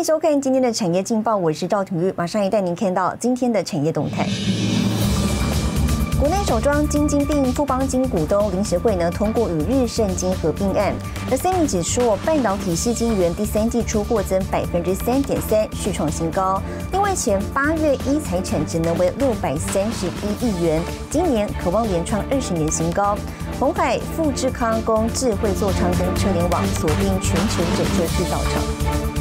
迎收看今天的产业劲报，我是赵廷玉，马上也带您看到今天的产业动态。国内首桩金金并富邦金股东临时会呢通过与日盛金合并案，而 s e m i 指出，半导体细晶圆第三季出货增百分之三点三，续创新高。另外，前八月一财产值呢为六百三十一亿元，今年渴望连创二十年新高。红海、富智康工智慧座舱跟车联网锁定全球整车制造厂。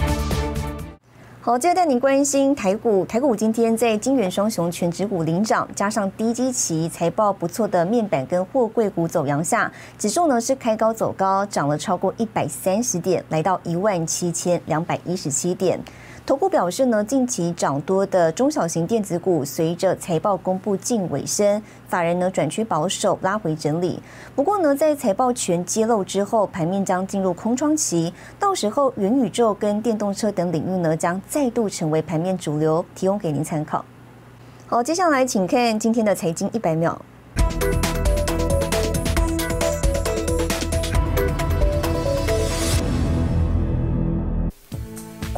好，接着带您关心台股。台股今天在金元双雄全指股领涨，加上低基期财报不错的面板跟货柜股走阳下，指数呢是开高走高，涨了超过一百三十点，来到一万七千两百一十七点。投顾表示呢，近期涨多的中小型电子股，随着财报公布近尾声，法人呢转趋保守，拉回整理。不过呢，在财报全揭露之后，盘面将进入空窗期，到时候元宇宙跟电动车等领域呢，将再度成为盘面主流，提供给您参考。好，接下来请看今天的财经一百秒。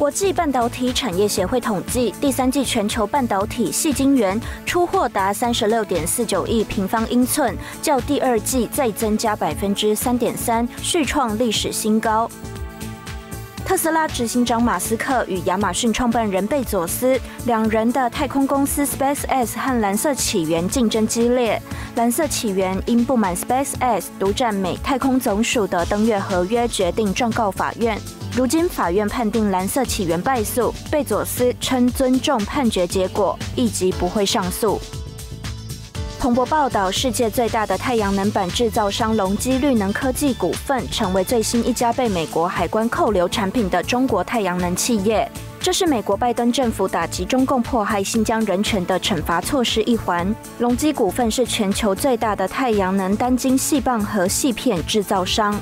国际半导体产业协会统计，第三季全球半导体细晶圆出货达三十六点四九亿平方英寸，较第二季再增加百分之三点三，续创历史新高。特斯拉执行长马斯克与亚马逊创办人贝佐斯两人的太空公司 Space X 和蓝色起源竞争激烈，蓝色起源因不满 Space X 独占美太空总署的登月合约，决定状告法院。如今法院判定蓝色起源败诉，贝佐斯称尊重判决结果，一级不会上诉。彭博报道，世界最大的太阳能板制造商隆基绿能科技股份成为最新一家被美国海关扣留产品的中国太阳能企业。这是美国拜登政府打击中共迫害新疆人权的惩罚措施一环。隆基股份是全球最大的太阳能单晶细棒和细片制造商。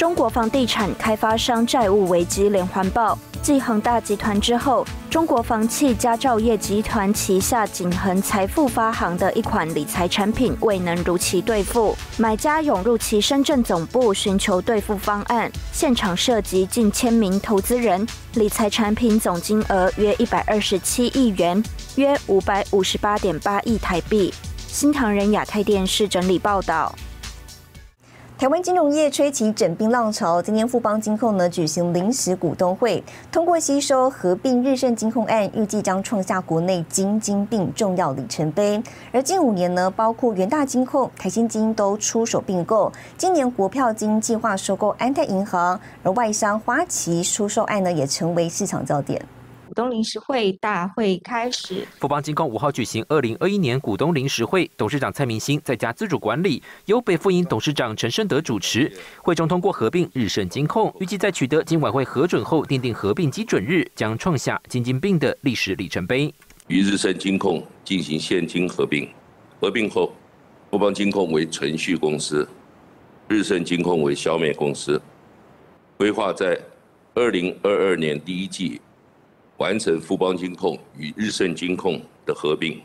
中国房地产开发商债务危机连环爆，继恒大集团之后，中国房企佳兆业集团旗下景恒财富发行的一款理财产品未能如期兑付，买家涌入其深圳总部寻求兑付方案，现场涉及近千名投资人，理财产品总金额约一百二十七亿元，约五百五十八点八亿台币。新唐人亚太电视整理报道。台湾金融业吹起整并浪潮，今天富邦金控呢举行临时股东会，通过吸收合并日盛金控案，预计将创下国内金金并重要里程碑。而近五年呢，包括元大金控、台新金都出手并购，今年国票金计划收购安泰银行，而外商花旗出售案呢也成为市场焦点。股东临时会大会开始。富邦金控五号举行二零二一年股东临时会，董事长蔡明兴在家自主管理，由北富银董事长陈胜德主持。会中通过合并日盛金控，预计在取得金管会核准后，奠定合并基准日，将创下金金并的历史里程碑。与日盛金控进行现金合并，合并后，富邦金控为存续公司，日盛金控为消灭公司，规划在二零二二年第一季。完成富邦金控与日盛金控的合并。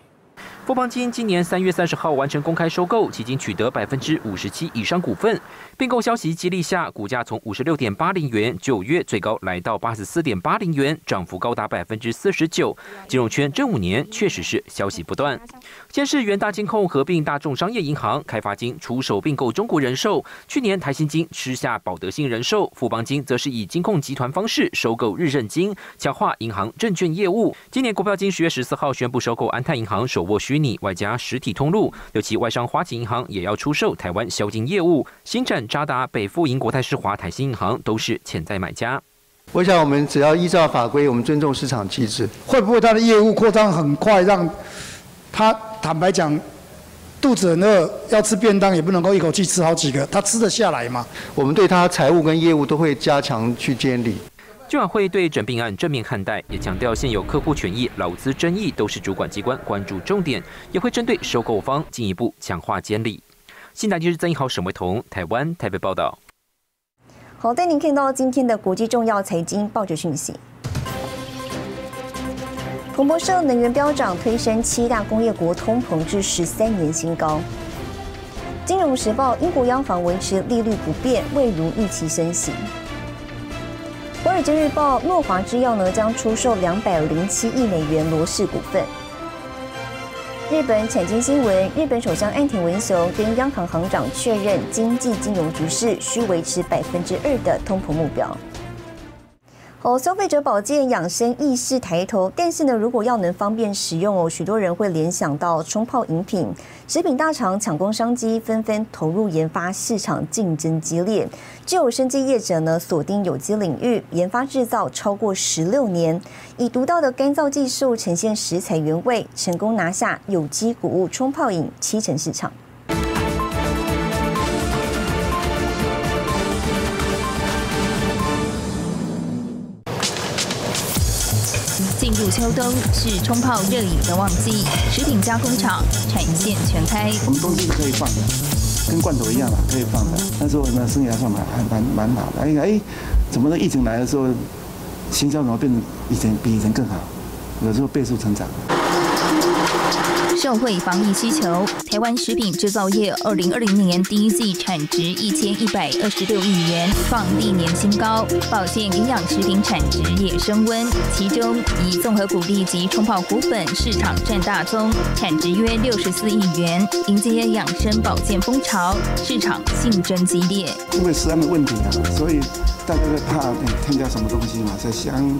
富邦金今年三月三十号完成公开收购，迄今取得百分之五十七以上股份。并购消息激励下，股价从五十六点八零元九月最高来到八十四点八零元，涨幅高达百分之四十九。金融圈这五年确实是消息不断。先是元大金控合并大众商业银行，开发金出手并购中国人寿。去年台新金吃下保德信人寿，富邦金则是以金控集团方式收购日任金，强化银行证券业务。今年国票金十月十四号宣布收购安泰银行，手握虚拟外加实体通路，尤其外商花旗银行也要出售台湾销金业务。新展渣打、北富银、国泰世华、台新银行都是潜在买家。我想，我们只要依照法规，我们尊重市场机制。会不会他的业务扩张很快，让他坦白讲，肚子很饿，要吃便当也不能够一口气吃好几个，他吃得下来吗？我们对他财务跟业务都会加强去监理。金管会对整并案正面看待，也强调现有客户权益、劳资争议都是主管机关关注重点，也会针对收购方进一步强化监理。新台就是曾一豪、沈维彤，台湾台北报道。好，带您看到今天的国际重要财经报纸讯息。彭博社能源飙涨，推升七大工业国通膨至十三年新高。金融时报，英国央行维持利率不变，未如预期升息。华尔街日报，诺华制药呢将出售两百零七亿美元罗氏股份。日本产经新闻，日本首相岸田文雄跟央行行长确认，经济金融局势需维持百分之二的通膨目标。哦，消费者保健养生意识抬头，但是呢，如果要能方便使用哦，许多人会联想到冲泡饮品。食品大厂抢攻商机，纷纷投入研发，市场竞争激烈。就有生机业者呢，锁定有机领域，研发制造超过十六年，以独到的干燥技术呈现食材原味，成功拿下有机谷物冲泡饮七成市场。进入秋冬是冲泡热饮的旺季，食品加工厂产线全开。我们东西是可以放的，跟罐头一样嘛，可以放的。那时候呢，生意还算蛮还蛮蛮好的。哎哎，怎么呢？疫情来的时候，行销怎么变成以前比以前更好？有时候倍速成长。社会防疫需求，台湾食品制造业二零二零年第一季产值一千一百二十六亿元，创历年新高。保健营养食品产值也升温，其中以综合谷粒及冲泡谷粉市场占大宗，产值约六十四亿元。迎接养生保健风潮，市场竞争激烈。因为食安的问题啊，所以大家在怕添加什么东西嘛，在香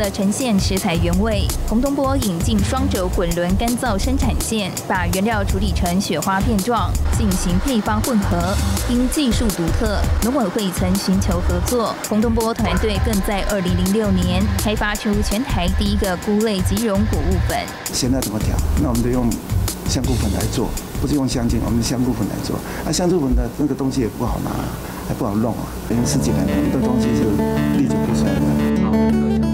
为了呈现食材原味，洪东波引进双轴滚轮干燥生产线，把原料处理成雪花片状，进行配方混合。因技术独特，农委会曾寻求合作。洪东波团队更在2006年开发出全台第一个菇类即溶谷物粉。现在怎么调？那我们就用。香菇粉来做，不是用香精，我们香菇粉来做。那香菇粉的那个东西也不好拿，还不好弄啊。因为十几年很多东西是立足不衰的。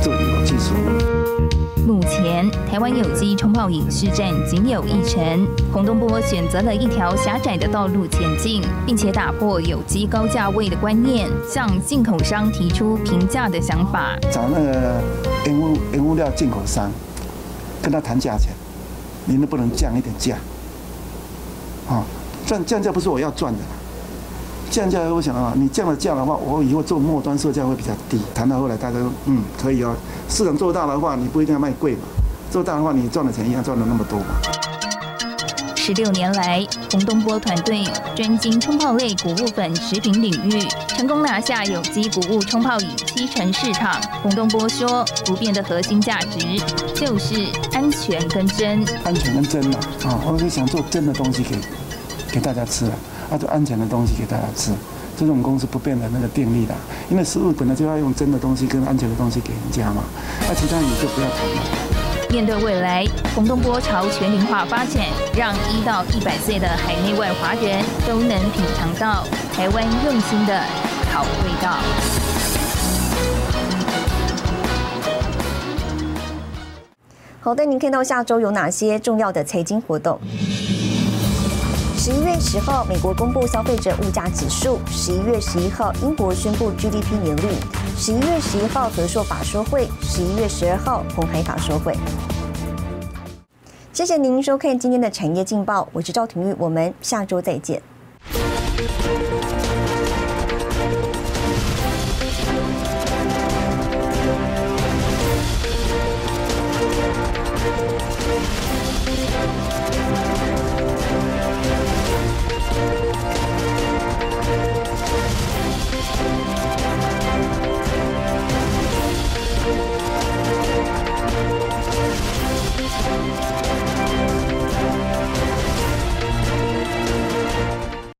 做有技术。目前台湾有机冲泡饮市占仅有一成。洪东波选择了一条狭窄的道路前进，并且打破有机高价位的观念，向进口商提出平价的想法。找那个原物原物料进口商，跟他谈价钱，你能不能降一点价？啊，降降价不是我要赚的，降价我想啊，你降了价的话，我以后做末端售价会比较低。谈到后来，大家说嗯可以哦，市场做大的话，你不一定要卖贵嘛，做大的话，你赚的钱一样赚了那么多嘛。十六年来，洪东波团队专精冲泡类谷物粉食品领域，成功拿下有机谷物冲泡饮七成市场。洪东波说，不变的核心价值就是安全跟真。安全跟真嘛，啊，我是想做真的东西给给大家吃，啊，做安全的东西给大家吃，这是我们公司不变的那个定力的。因为食物本来就要用真的东西跟安全的东西给人家嘛，那其他你就不要谈了。面对未来，洪东波朝全龄化发展，让一到一百岁的海内外华人都能品尝到台湾用心的好味道。好的，您看到下周有哪些重要的财经活动？十一月十号，美国公布消费者物价指数；十一月十一号，英国宣布 GDP 年率；十一月十一号，和硕法说会；十一月十二号，红海法说会。谢谢您收看今天的产业劲报，我是赵廷玉，我们下周再见。